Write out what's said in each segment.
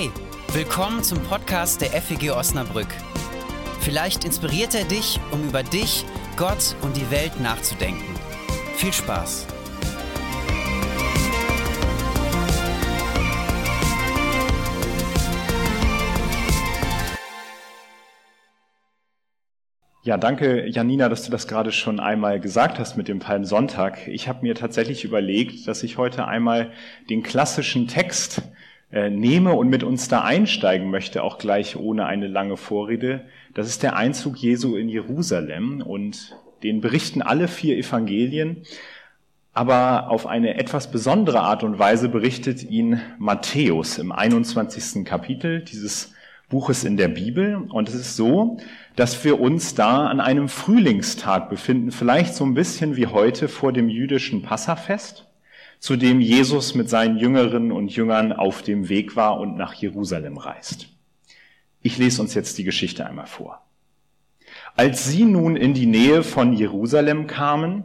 Hey, willkommen zum Podcast der FEG Osnabrück. Vielleicht inspiriert er dich, um über dich, Gott und die Welt nachzudenken. Viel Spaß! Ja, danke Janina, dass du das gerade schon einmal gesagt hast mit dem Palmsonntag. Ich habe mir tatsächlich überlegt, dass ich heute einmal den klassischen Text nehme und mit uns da einsteigen möchte, auch gleich ohne eine lange Vorrede. Das ist der Einzug Jesu in Jerusalem und den berichten alle vier Evangelien, aber auf eine etwas besondere Art und Weise berichtet ihn Matthäus im 21. Kapitel dieses Buches in der Bibel. Und es ist so, dass wir uns da an einem Frühlingstag befinden, vielleicht so ein bisschen wie heute vor dem jüdischen Passafest zu dem Jesus mit seinen Jüngerinnen und Jüngern auf dem Weg war und nach Jerusalem reist. Ich lese uns jetzt die Geschichte einmal vor. Als sie nun in die Nähe von Jerusalem kamen,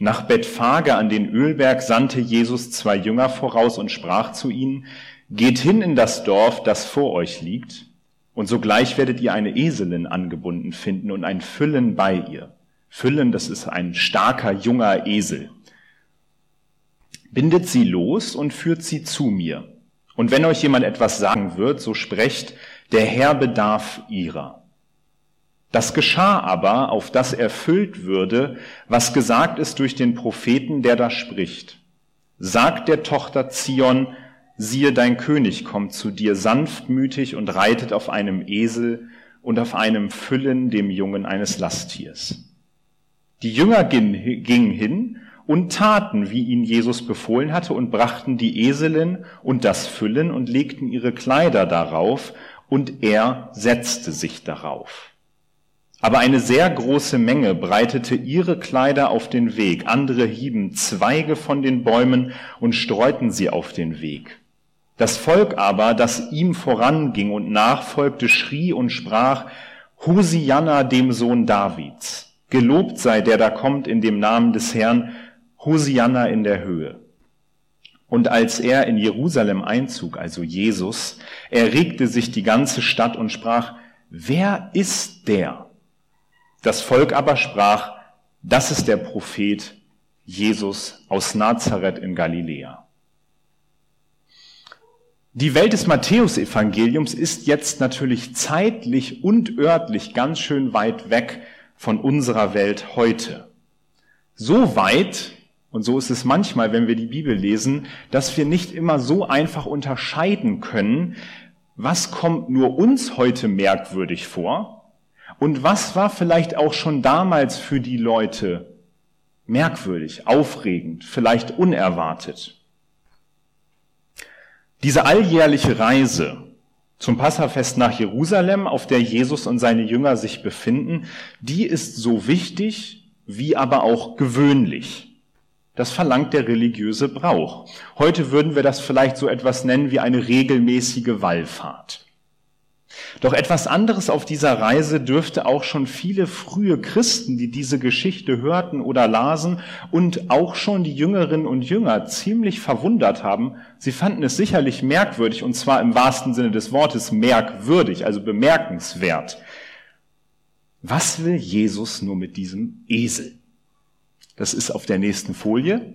nach Bethphage an den Ölberg sandte Jesus zwei Jünger voraus und sprach zu ihnen, Geht hin in das Dorf, das vor euch liegt, und sogleich werdet ihr eine Eselin angebunden finden und ein Füllen bei ihr. Füllen, das ist ein starker, junger Esel bindet sie los und führt sie zu mir. Und wenn euch jemand etwas sagen wird, so sprecht, der Herr bedarf ihrer. Das geschah aber, auf das erfüllt würde, was gesagt ist durch den Propheten, der da spricht. Sagt der Tochter Zion, siehe, dein König kommt zu dir sanftmütig und reitet auf einem Esel und auf einem Füllen dem Jungen eines Lasttiers. Die Jünger gingen hin und taten, wie ihn Jesus befohlen hatte, und brachten die Eselin und das Füllen und legten ihre Kleider darauf, und er setzte sich darauf. Aber eine sehr große Menge breitete ihre Kleider auf den Weg, andere hieben Zweige von den Bäumen und streuten sie auf den Weg. Das Volk aber, das ihm voranging und nachfolgte, schrie und sprach, Hosianna dem Sohn Davids. Gelobt sei der da kommt in dem Namen des Herrn, Hosianna in der Höhe. Und als er in Jerusalem einzog, also Jesus, erregte sich die ganze Stadt und sprach, wer ist der? Das Volk aber sprach, das ist der Prophet Jesus aus Nazareth in Galiläa. Die Welt des Matthäusevangeliums ist jetzt natürlich zeitlich und örtlich ganz schön weit weg von unserer Welt heute. So weit, und so ist es manchmal, wenn wir die Bibel lesen, dass wir nicht immer so einfach unterscheiden können, was kommt nur uns heute merkwürdig vor und was war vielleicht auch schon damals für die Leute merkwürdig, aufregend, vielleicht unerwartet. Diese alljährliche Reise zum Passafest nach Jerusalem, auf der Jesus und seine Jünger sich befinden, die ist so wichtig wie aber auch gewöhnlich. Das verlangt der religiöse Brauch. Heute würden wir das vielleicht so etwas nennen wie eine regelmäßige Wallfahrt. Doch etwas anderes auf dieser Reise dürfte auch schon viele frühe Christen, die diese Geschichte hörten oder lasen und auch schon die Jüngerinnen und Jünger ziemlich verwundert haben. Sie fanden es sicherlich merkwürdig und zwar im wahrsten Sinne des Wortes merkwürdig, also bemerkenswert. Was will Jesus nur mit diesem Esel? Das ist auf der nächsten Folie.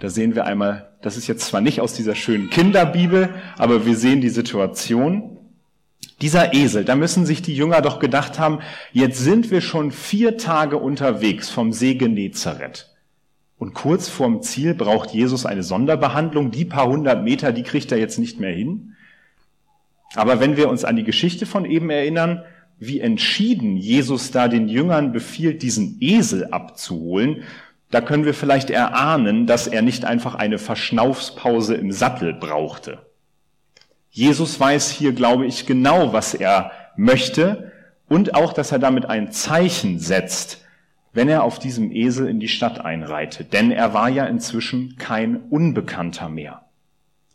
Da sehen wir einmal, das ist jetzt zwar nicht aus dieser schönen Kinderbibel, aber wir sehen die Situation. Dieser Esel, da müssen sich die Jünger doch gedacht haben, jetzt sind wir schon vier Tage unterwegs vom See Genezareth. Und kurz vorm Ziel braucht Jesus eine Sonderbehandlung. Die paar hundert Meter, die kriegt er jetzt nicht mehr hin. Aber wenn wir uns an die Geschichte von eben erinnern, wie entschieden Jesus da den Jüngern befiehlt, diesen Esel abzuholen, da können wir vielleicht erahnen, dass er nicht einfach eine Verschnaufspause im Sattel brauchte. Jesus weiß hier, glaube ich, genau, was er möchte und auch, dass er damit ein Zeichen setzt, wenn er auf diesem Esel in die Stadt einreitet. Denn er war ja inzwischen kein Unbekannter mehr.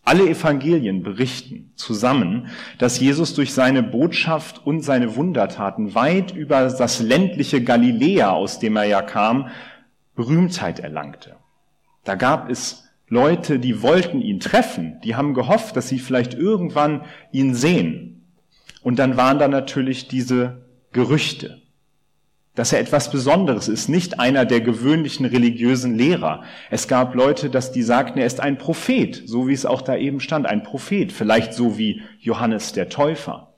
Alle Evangelien berichten zusammen, dass Jesus durch seine Botschaft und seine Wundertaten weit über das ländliche Galiläa, aus dem er ja kam, Berühmtheit erlangte. Da gab es Leute, die wollten ihn treffen, die haben gehofft, dass sie vielleicht irgendwann ihn sehen. Und dann waren da natürlich diese Gerüchte, dass er etwas Besonderes ist, nicht einer der gewöhnlichen religiösen Lehrer. Es gab Leute, dass die sagten, er ist ein Prophet, so wie es auch da eben stand, ein Prophet, vielleicht so wie Johannes der Täufer.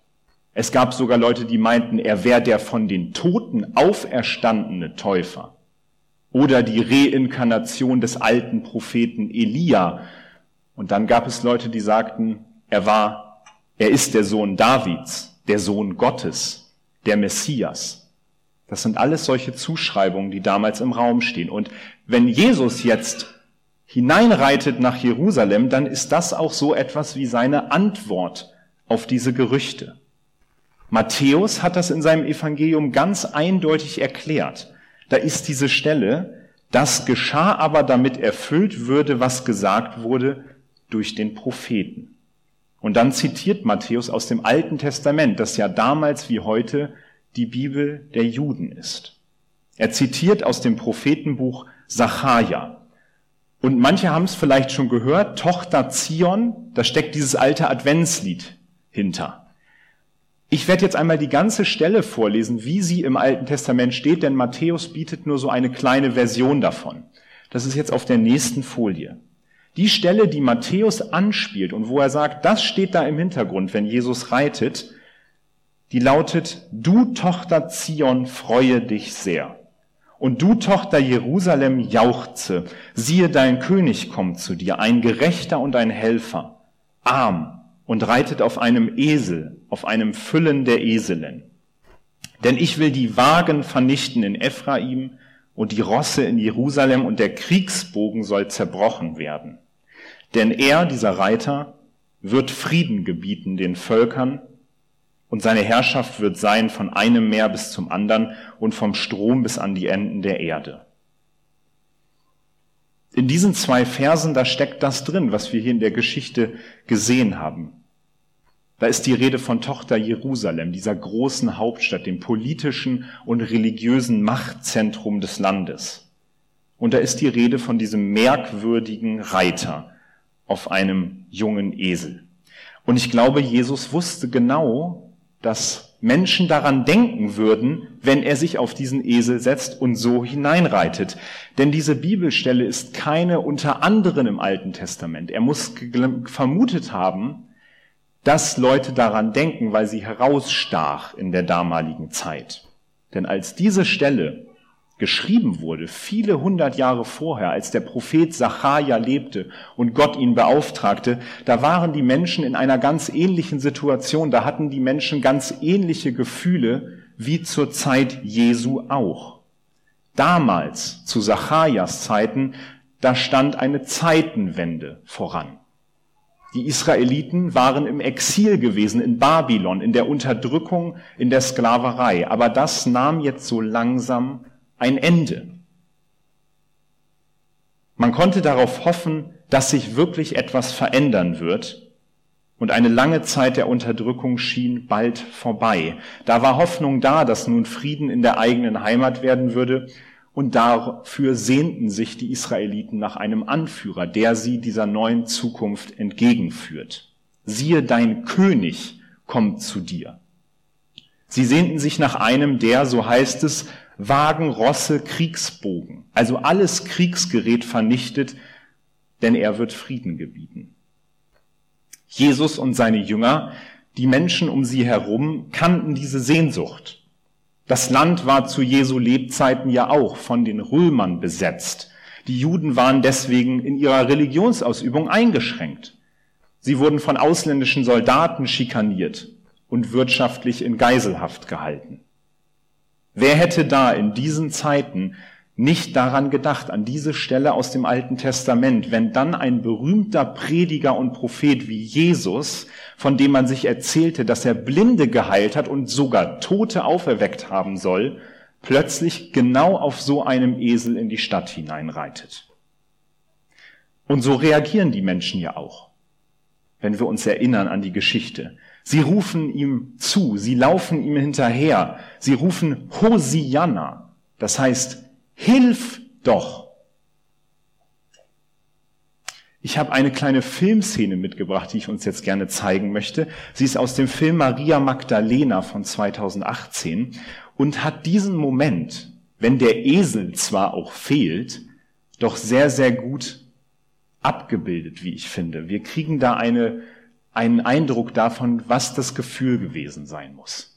Es gab sogar Leute, die meinten, er wäre der von den Toten auferstandene Täufer oder die Reinkarnation des alten Propheten Elia. Und dann gab es Leute, die sagten, er war, er ist der Sohn Davids, der Sohn Gottes, der Messias. Das sind alles solche Zuschreibungen, die damals im Raum stehen. Und wenn Jesus jetzt hineinreitet nach Jerusalem, dann ist das auch so etwas wie seine Antwort auf diese Gerüchte. Matthäus hat das in seinem Evangelium ganz eindeutig erklärt da ist diese Stelle, das geschah aber, damit erfüllt würde, was gesagt wurde durch den Propheten. Und dann zitiert Matthäus aus dem Alten Testament, das ja damals wie heute die Bibel der Juden ist. Er zitiert aus dem Prophetenbuch Sacharja. Und manche haben es vielleicht schon gehört, Tochter Zion, da steckt dieses alte Adventslied hinter. Ich werde jetzt einmal die ganze Stelle vorlesen, wie sie im Alten Testament steht, denn Matthäus bietet nur so eine kleine Version davon. Das ist jetzt auf der nächsten Folie. Die Stelle, die Matthäus anspielt und wo er sagt, das steht da im Hintergrund, wenn Jesus reitet, die lautet, du Tochter Zion, freue dich sehr. Und du Tochter Jerusalem, jauchze, siehe, dein König kommt zu dir, ein Gerechter und ein Helfer, arm und reitet auf einem Esel, auf einem Füllen der Eselin. Denn ich will die Wagen vernichten in Ephraim und die Rosse in Jerusalem und der Kriegsbogen soll zerbrochen werden. Denn er, dieser Reiter, wird Frieden gebieten den Völkern und seine Herrschaft wird sein von einem Meer bis zum anderen und vom Strom bis an die Enden der Erde. In diesen zwei Versen, da steckt das drin, was wir hier in der Geschichte gesehen haben. Da ist die Rede von Tochter Jerusalem, dieser großen Hauptstadt, dem politischen und religiösen Machtzentrum des Landes. Und da ist die Rede von diesem merkwürdigen Reiter auf einem jungen Esel. Und ich glaube, Jesus wusste genau, dass Menschen daran denken würden, wenn er sich auf diesen Esel setzt und so hineinreitet. Denn diese Bibelstelle ist keine unter anderen im Alten Testament. Er muss vermutet haben, dass Leute daran denken, weil sie herausstach in der damaligen Zeit. Denn als diese Stelle geschrieben wurde, viele hundert Jahre vorher, als der Prophet Sacharja lebte und Gott ihn beauftragte, da waren die Menschen in einer ganz ähnlichen Situation, da hatten die Menschen ganz ähnliche Gefühle wie zur Zeit Jesu auch. Damals, zu Sacharjas Zeiten, da stand eine Zeitenwende voran. Die Israeliten waren im Exil gewesen in Babylon, in der Unterdrückung, in der Sklaverei. Aber das nahm jetzt so langsam ein Ende. Man konnte darauf hoffen, dass sich wirklich etwas verändern wird. Und eine lange Zeit der Unterdrückung schien bald vorbei. Da war Hoffnung da, dass nun Frieden in der eigenen Heimat werden würde. Und dafür sehnten sich die Israeliten nach einem Anführer, der sie dieser neuen Zukunft entgegenführt. Siehe, dein König kommt zu dir. Sie sehnten sich nach einem, der, so heißt es, Wagen, Rosse, Kriegsbogen, also alles Kriegsgerät vernichtet, denn er wird Frieden gebieten. Jesus und seine Jünger, die Menschen um sie herum, kannten diese Sehnsucht. Das Land war zu Jesu Lebzeiten ja auch von den Römern besetzt. Die Juden waren deswegen in ihrer Religionsausübung eingeschränkt. Sie wurden von ausländischen Soldaten schikaniert und wirtschaftlich in Geiselhaft gehalten. Wer hätte da in diesen Zeiten nicht daran gedacht, an diese Stelle aus dem Alten Testament, wenn dann ein berühmter Prediger und Prophet wie Jesus, von dem man sich erzählte, dass er Blinde geheilt hat und sogar Tote auferweckt haben soll, plötzlich genau auf so einem Esel in die Stadt hineinreitet. Und so reagieren die Menschen ja auch, wenn wir uns erinnern an die Geschichte. Sie rufen ihm zu, sie laufen ihm hinterher, sie rufen Hosianna, das heißt, Hilf doch. Ich habe eine kleine Filmszene mitgebracht, die ich uns jetzt gerne zeigen möchte. Sie ist aus dem Film Maria Magdalena von 2018 und hat diesen Moment, wenn der Esel zwar auch fehlt, doch sehr, sehr gut abgebildet, wie ich finde. Wir kriegen da eine, einen Eindruck davon, was das Gefühl gewesen sein muss.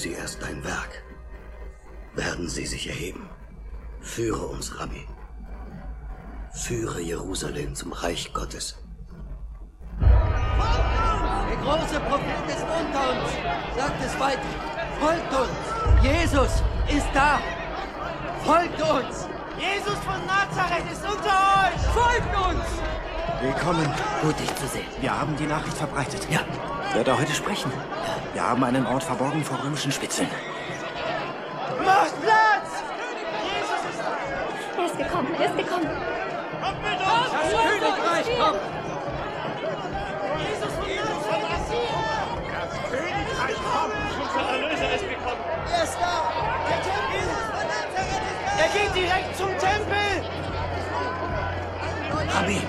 Sie erst dein Werk. Werden Sie sich erheben. Führe uns, Rabbi. Führe Jerusalem zum Reich Gottes. Der große Prophet ist unter uns. Sagt es weiter. Folgt uns. Jesus ist da. Folgt uns. Jesus von Nazareth ist unter euch. Folgt uns. Willkommen. Gut, dich zu sehen. Wir haben die Nachricht verbreitet. Ja. Wird er heute sprechen? Wir haben einen Ort verborgen vor römischen Spitzeln. Macht Platz. Jesus ist da. Er ist gekommen, er ist gekommen. Kommt mit uns. Das Königreich kommt. Jesus von hier. Königreich kommt, unser Erlöser ist gekommen. Er ist da. Der Tempel. Er geht direkt zum Tempel. Rabbi,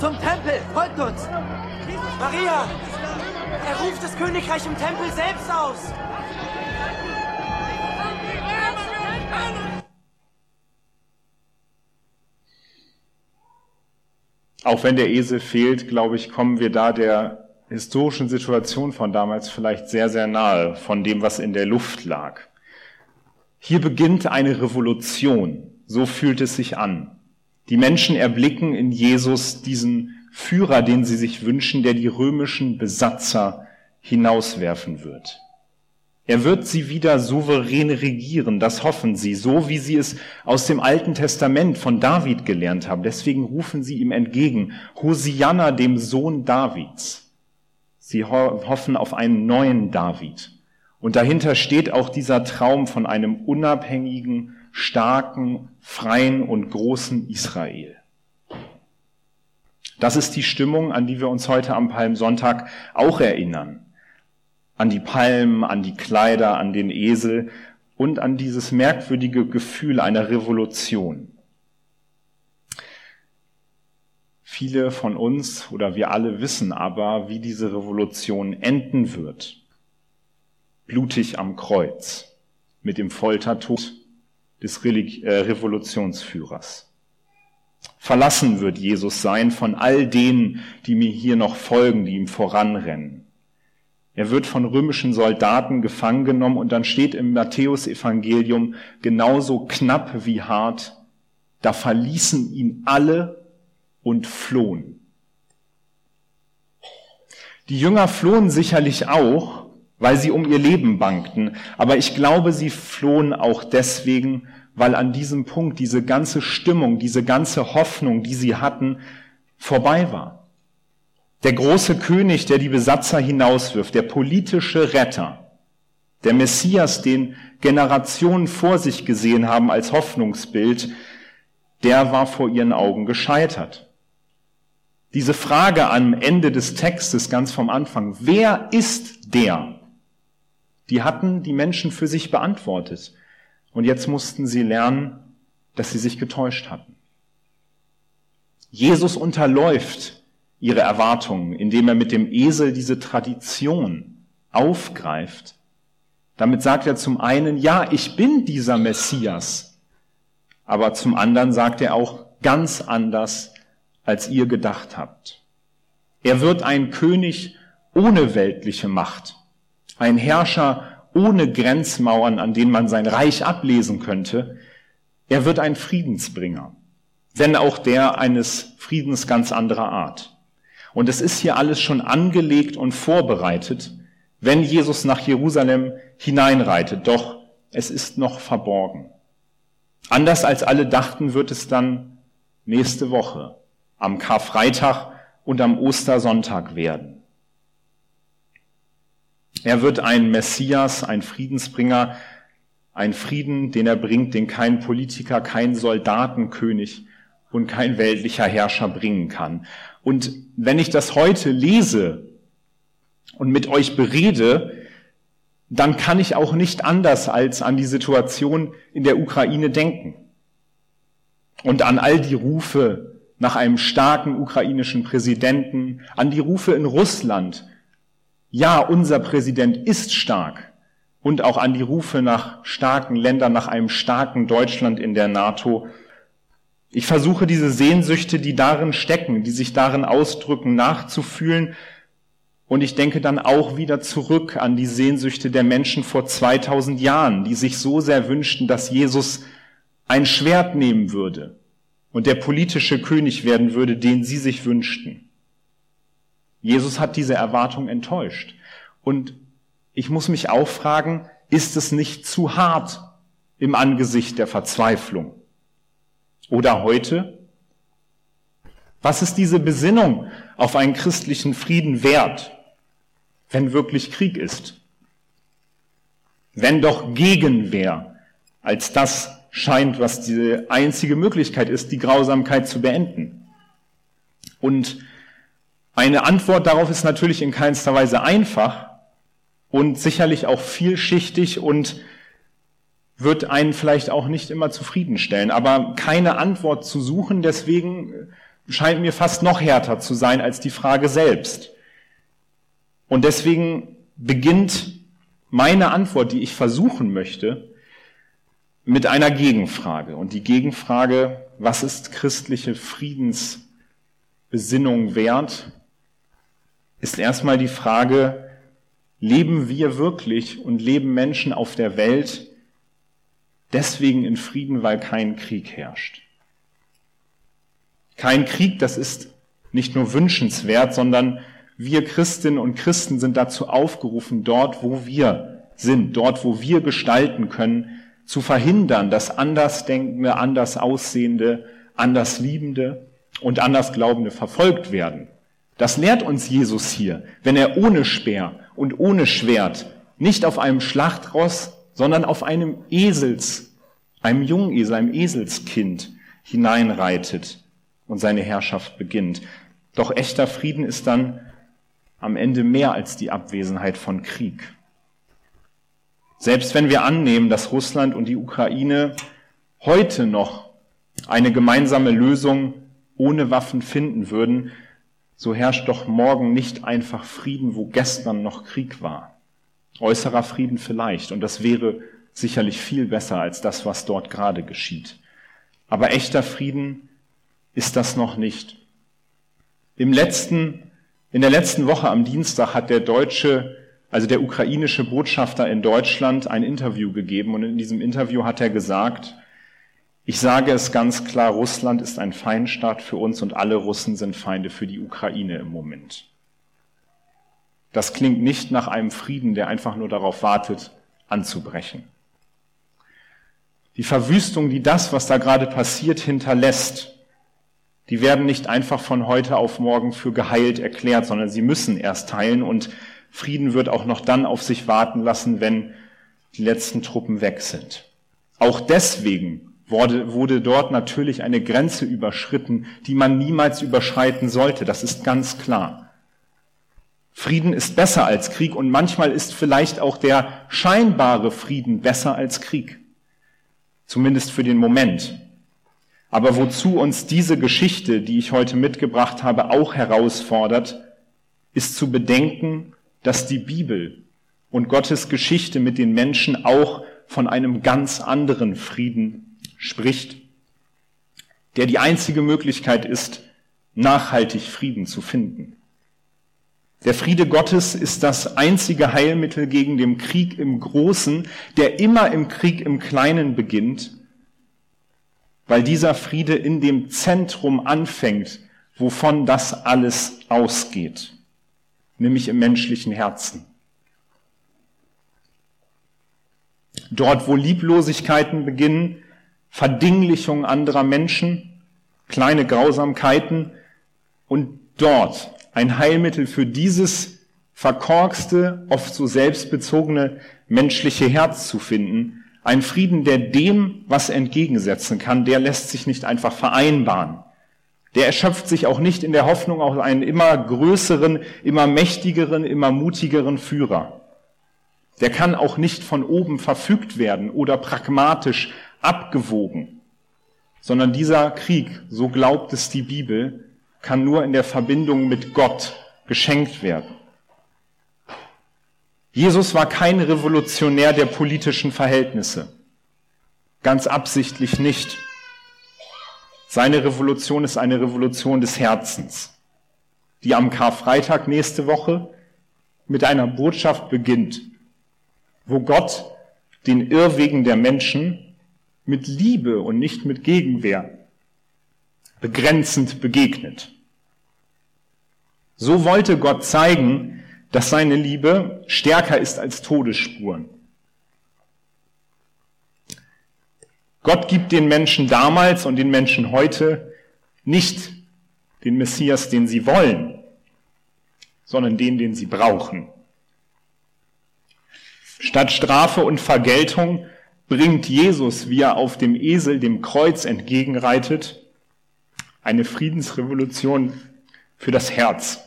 Zum Tempel. Folgt uns. Maria. Er ruft das Königreich im Tempel selbst aus. Auch wenn der Esel fehlt, glaube ich, kommen wir da der historischen Situation von damals vielleicht sehr, sehr nahe von dem, was in der Luft lag. Hier beginnt eine Revolution. So fühlt es sich an. Die Menschen erblicken in Jesus diesen Führer, den sie sich wünschen, der die römischen Besatzer hinauswerfen wird. Er wird sie wieder souverän regieren, das hoffen sie, so wie sie es aus dem Alten Testament von David gelernt haben. Deswegen rufen sie ihm entgegen, Hosianna, dem Sohn Davids. Sie ho hoffen auf einen neuen David. Und dahinter steht auch dieser Traum von einem unabhängigen, starken, freien und großen Israel. Das ist die Stimmung, an die wir uns heute am Palmsonntag auch erinnern. An die Palmen, an die Kleider, an den Esel und an dieses merkwürdige Gefühl einer Revolution. Viele von uns oder wir alle wissen aber, wie diese Revolution enden wird. Blutig am Kreuz, mit dem Foltertod des äh, Revolutionsführers. Verlassen wird Jesus sein von all denen, die mir hier noch folgen, die ihm voranrennen. Er wird von römischen Soldaten gefangen genommen und dann steht im Matthäusevangelium genauso knapp wie hart, da verließen ihn alle und flohen. Die Jünger flohen sicherlich auch, weil sie um ihr Leben bangten, aber ich glaube, sie flohen auch deswegen, weil an diesem Punkt diese ganze Stimmung, diese ganze Hoffnung, die sie hatten, vorbei war. Der große König, der die Besatzer hinauswirft, der politische Retter, der Messias, den Generationen vor sich gesehen haben als Hoffnungsbild, der war vor ihren Augen gescheitert. Diese Frage am Ende des Textes ganz vom Anfang, wer ist der? Die hatten die Menschen für sich beantwortet. Und jetzt mussten sie lernen, dass sie sich getäuscht hatten. Jesus unterläuft ihre Erwartungen, indem er mit dem Esel diese Tradition aufgreift, Damit sagt er zum einen, ja, ich bin dieser Messias. Aber zum anderen sagt er auch ganz anders, als ihr gedacht habt. Er wird ein König ohne weltliche Macht, ein Herrscher ohne Grenzmauern, an denen man sein Reich ablesen könnte. Er wird ein Friedensbringer, wenn auch der eines Friedens ganz anderer Art. Und es ist hier alles schon angelegt und vorbereitet, wenn Jesus nach Jerusalem hineinreitet. Doch es ist noch verborgen. Anders als alle dachten, wird es dann nächste Woche, am Karfreitag und am Ostersonntag werden. Er wird ein Messias, ein Friedensbringer, ein Frieden, den er bringt, den kein Politiker, kein Soldatenkönig und kein weltlicher Herrscher bringen kann. Und wenn ich das heute lese und mit euch berede, dann kann ich auch nicht anders als an die Situation in der Ukraine denken und an all die Rufe nach einem starken ukrainischen Präsidenten, an die Rufe in Russland. Ja, unser Präsident ist stark. Und auch an die Rufe nach starken Ländern, nach einem starken Deutschland in der NATO. Ich versuche diese Sehnsüchte, die darin stecken, die sich darin ausdrücken, nachzufühlen und ich denke dann auch wieder zurück an die Sehnsüchte der Menschen vor 2000 Jahren, die sich so sehr wünschten, dass Jesus ein Schwert nehmen würde und der politische König werden würde, den sie sich wünschten. Jesus hat diese Erwartung enttäuscht. Und ich muss mich auch fragen, ist es nicht zu hart im Angesicht der Verzweiflung? Oder heute? Was ist diese Besinnung auf einen christlichen Frieden wert? wenn wirklich Krieg ist. Wenn doch Gegenwehr als das scheint, was die einzige Möglichkeit ist, die Grausamkeit zu beenden. Und eine Antwort darauf ist natürlich in keinster Weise einfach und sicherlich auch vielschichtig und wird einen vielleicht auch nicht immer zufriedenstellen. Aber keine Antwort zu suchen, deswegen scheint mir fast noch härter zu sein als die Frage selbst. Und deswegen beginnt meine Antwort, die ich versuchen möchte, mit einer Gegenfrage. Und die Gegenfrage, was ist christliche Friedensbesinnung wert, ist erstmal die Frage, leben wir wirklich und leben Menschen auf der Welt deswegen in Frieden, weil kein Krieg herrscht? Kein Krieg, das ist nicht nur wünschenswert, sondern wir Christinnen und Christen sind dazu aufgerufen, dort, wo wir sind, dort, wo wir gestalten können, zu verhindern, dass Andersdenkende, anders Aussehende, anders Liebende und Andersglaubende verfolgt werden. Das lehrt uns Jesus hier, wenn er ohne Speer und ohne Schwert, nicht auf einem Schlachtross, sondern auf einem Esels, einem Jungesel, einem Eselskind hineinreitet und seine Herrschaft beginnt. Doch echter Frieden ist dann am Ende mehr als die Abwesenheit von Krieg. Selbst wenn wir annehmen, dass Russland und die Ukraine heute noch eine gemeinsame Lösung ohne Waffen finden würden, so herrscht doch morgen nicht einfach Frieden, wo gestern noch Krieg war. Äußerer Frieden vielleicht, und das wäre sicherlich viel besser als das, was dort gerade geschieht. Aber echter Frieden ist das noch nicht. Im letzten in der letzten Woche am Dienstag hat der deutsche, also der ukrainische Botschafter in Deutschland ein Interview gegeben und in diesem Interview hat er gesagt, ich sage es ganz klar, Russland ist ein Feindstaat für uns und alle Russen sind Feinde für die Ukraine im Moment. Das klingt nicht nach einem Frieden, der einfach nur darauf wartet, anzubrechen. Die Verwüstung, die das, was da gerade passiert, hinterlässt, die werden nicht einfach von heute auf morgen für geheilt erklärt, sondern sie müssen erst heilen und Frieden wird auch noch dann auf sich warten lassen, wenn die letzten Truppen weg sind. Auch deswegen wurde, wurde dort natürlich eine Grenze überschritten, die man niemals überschreiten sollte. Das ist ganz klar. Frieden ist besser als Krieg und manchmal ist vielleicht auch der scheinbare Frieden besser als Krieg. Zumindest für den Moment. Aber wozu uns diese Geschichte, die ich heute mitgebracht habe, auch herausfordert, ist zu bedenken, dass die Bibel und Gottes Geschichte mit den Menschen auch von einem ganz anderen Frieden spricht, der die einzige Möglichkeit ist, nachhaltig Frieden zu finden. Der Friede Gottes ist das einzige Heilmittel gegen den Krieg im Großen, der immer im Krieg im Kleinen beginnt, weil dieser Friede in dem Zentrum anfängt, wovon das alles ausgeht, nämlich im menschlichen Herzen. Dort, wo Lieblosigkeiten beginnen, Verdinglichung anderer Menschen, kleine Grausamkeiten und dort ein Heilmittel für dieses verkorkste, oft so selbstbezogene menschliche Herz zu finden. Ein Frieden, der dem was entgegensetzen kann, der lässt sich nicht einfach vereinbaren. Der erschöpft sich auch nicht in der Hoffnung auf einen immer größeren, immer mächtigeren, immer mutigeren Führer. Der kann auch nicht von oben verfügt werden oder pragmatisch abgewogen, sondern dieser Krieg, so glaubt es die Bibel, kann nur in der Verbindung mit Gott geschenkt werden. Jesus war kein Revolutionär der politischen Verhältnisse. Ganz absichtlich nicht. Seine Revolution ist eine Revolution des Herzens, die am Karfreitag nächste Woche mit einer Botschaft beginnt, wo Gott den Irrwegen der Menschen mit Liebe und nicht mit Gegenwehr begrenzend begegnet. So wollte Gott zeigen, dass seine Liebe stärker ist als Todesspuren. Gott gibt den Menschen damals und den Menschen heute nicht den Messias, den sie wollen, sondern den, den sie brauchen. Statt Strafe und Vergeltung bringt Jesus, wie er auf dem Esel dem Kreuz entgegenreitet, eine Friedensrevolution für das Herz.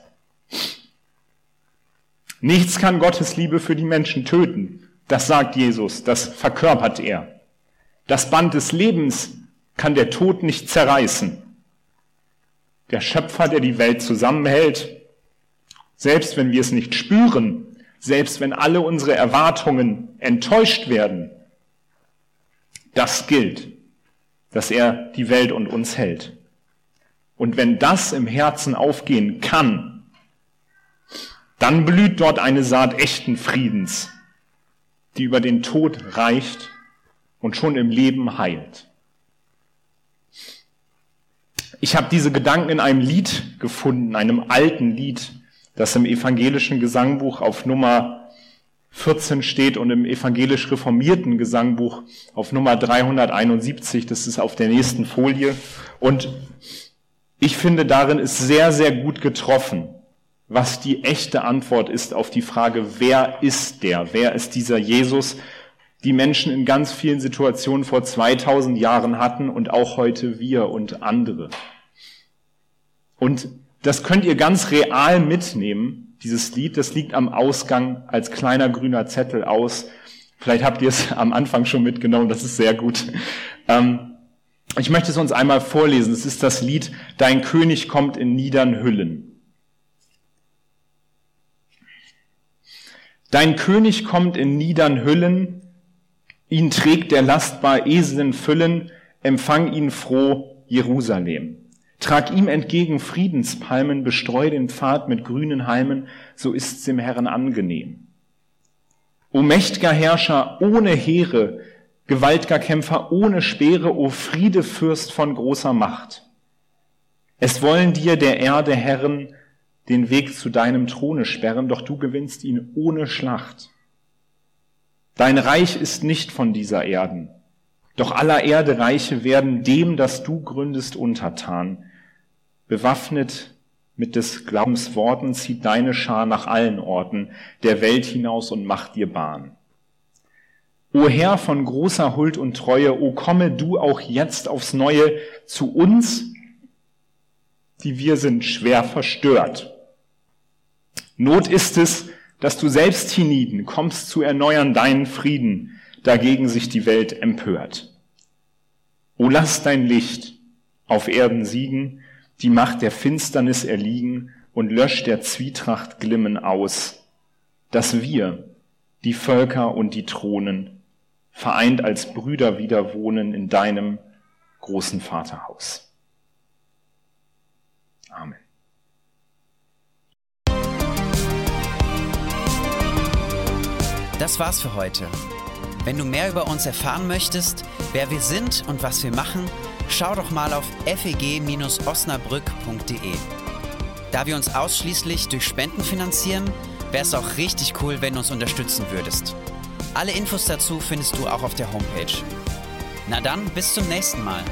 Nichts kann Gottes Liebe für die Menschen töten. Das sagt Jesus, das verkörpert er. Das Band des Lebens kann der Tod nicht zerreißen. Der Schöpfer, der die Welt zusammenhält, selbst wenn wir es nicht spüren, selbst wenn alle unsere Erwartungen enttäuscht werden, das gilt, dass er die Welt und uns hält. Und wenn das im Herzen aufgehen kann, dann blüht dort eine Saat echten Friedens, die über den Tod reicht und schon im Leben heilt. Ich habe diese Gedanken in einem Lied gefunden, einem alten Lied, das im evangelischen Gesangbuch auf Nummer 14 steht und im evangelisch reformierten Gesangbuch auf Nummer 371, das ist auf der nächsten Folie. Und ich finde, darin ist sehr, sehr gut getroffen, was die echte Antwort ist auf die Frage, wer ist der? Wer ist dieser Jesus, die Menschen in ganz vielen Situationen vor 2000 Jahren hatten und auch heute wir und andere? Und das könnt ihr ganz real mitnehmen, dieses Lied. Das liegt am Ausgang als kleiner grüner Zettel aus. Vielleicht habt ihr es am Anfang schon mitgenommen, das ist sehr gut. Ähm, ich möchte es uns einmal vorlesen. Es ist das Lied Dein König kommt in niedern Hüllen. Dein König kommt in niedern Hüllen, ihn trägt der lastbar Eseln Füllen, empfang ihn froh, Jerusalem. Trag ihm entgegen Friedenspalmen, bestreu den Pfad mit grünen Halmen, so ist's dem Herrn angenehm. O mächt'ger Herrscher ohne Heere, gewaltger Kämpfer ohne Speere, o Friede Fürst von großer Macht. Es wollen dir der Erde Herren den Weg zu deinem Throne sperren, doch du gewinnst ihn ohne Schlacht. Dein Reich ist nicht von dieser Erden, doch aller Erde Reiche werden dem, das du gründest, untertan. Bewaffnet mit des Glaubens Worten zieht deine Schar nach allen Orten der Welt hinaus und macht dir Bahn. O Herr von großer Huld und Treue, o komme du auch jetzt aufs Neue zu uns, die wir sind schwer verstört. Not ist es, dass du selbst hienieden kommst zu erneuern deinen Frieden, dagegen sich die Welt empört. O lass dein Licht auf Erden siegen, die Macht der Finsternis erliegen und lösch der Zwietracht Glimmen aus, dass wir, die Völker und die Thronen, vereint als Brüder wieder wohnen in deinem großen Vaterhaus. Amen. Das war's für heute. Wenn du mehr über uns erfahren möchtest, wer wir sind und was wir machen, schau doch mal auf feg-osnabrück.de. Da wir uns ausschließlich durch Spenden finanzieren, wäre es auch richtig cool, wenn du uns unterstützen würdest. Alle Infos dazu findest du auch auf der Homepage. Na dann, bis zum nächsten Mal.